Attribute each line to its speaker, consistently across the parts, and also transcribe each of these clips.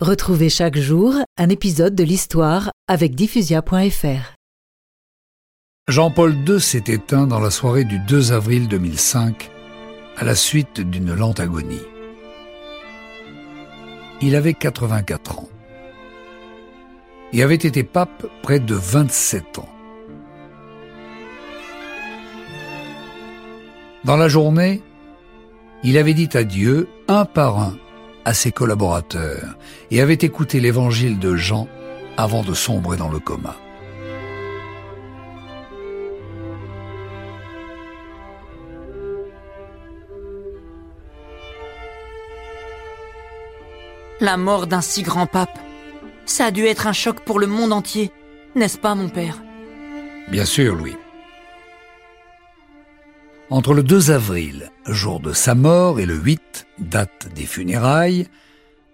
Speaker 1: Retrouvez chaque jour un épisode de l'histoire avec diffusia.fr.
Speaker 2: Jean-Paul II s'est éteint dans la soirée du 2 avril 2005 à la suite d'une lente agonie. Il avait 84 ans et avait été pape près de 27 ans. Dans la journée, il avait dit adieu un par un à ses collaborateurs et avait écouté l'évangile de Jean avant de sombrer dans le coma.
Speaker 3: La mort d'un si grand pape, ça a dû être un choc pour le monde entier, n'est-ce pas mon père?
Speaker 2: Bien sûr, Louis. Entre le 2 avril, jour de sa mort, et le 8, date des funérailles,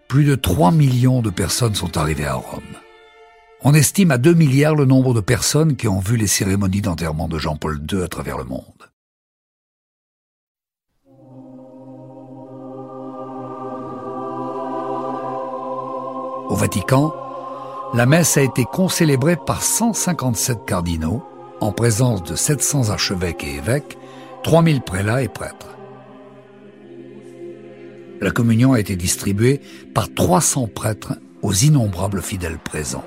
Speaker 2: plus de 3 millions de personnes sont arrivées à Rome. On estime à 2 milliards le nombre de personnes qui ont vu les cérémonies d'enterrement de Jean-Paul II à travers le monde. Au Vatican, la messe a été concélébrée par 157 cardinaux, en présence de 700 archevêques et évêques, 3000 prélats et prêtres. La communion a été distribuée par 300 prêtres aux innombrables fidèles présents.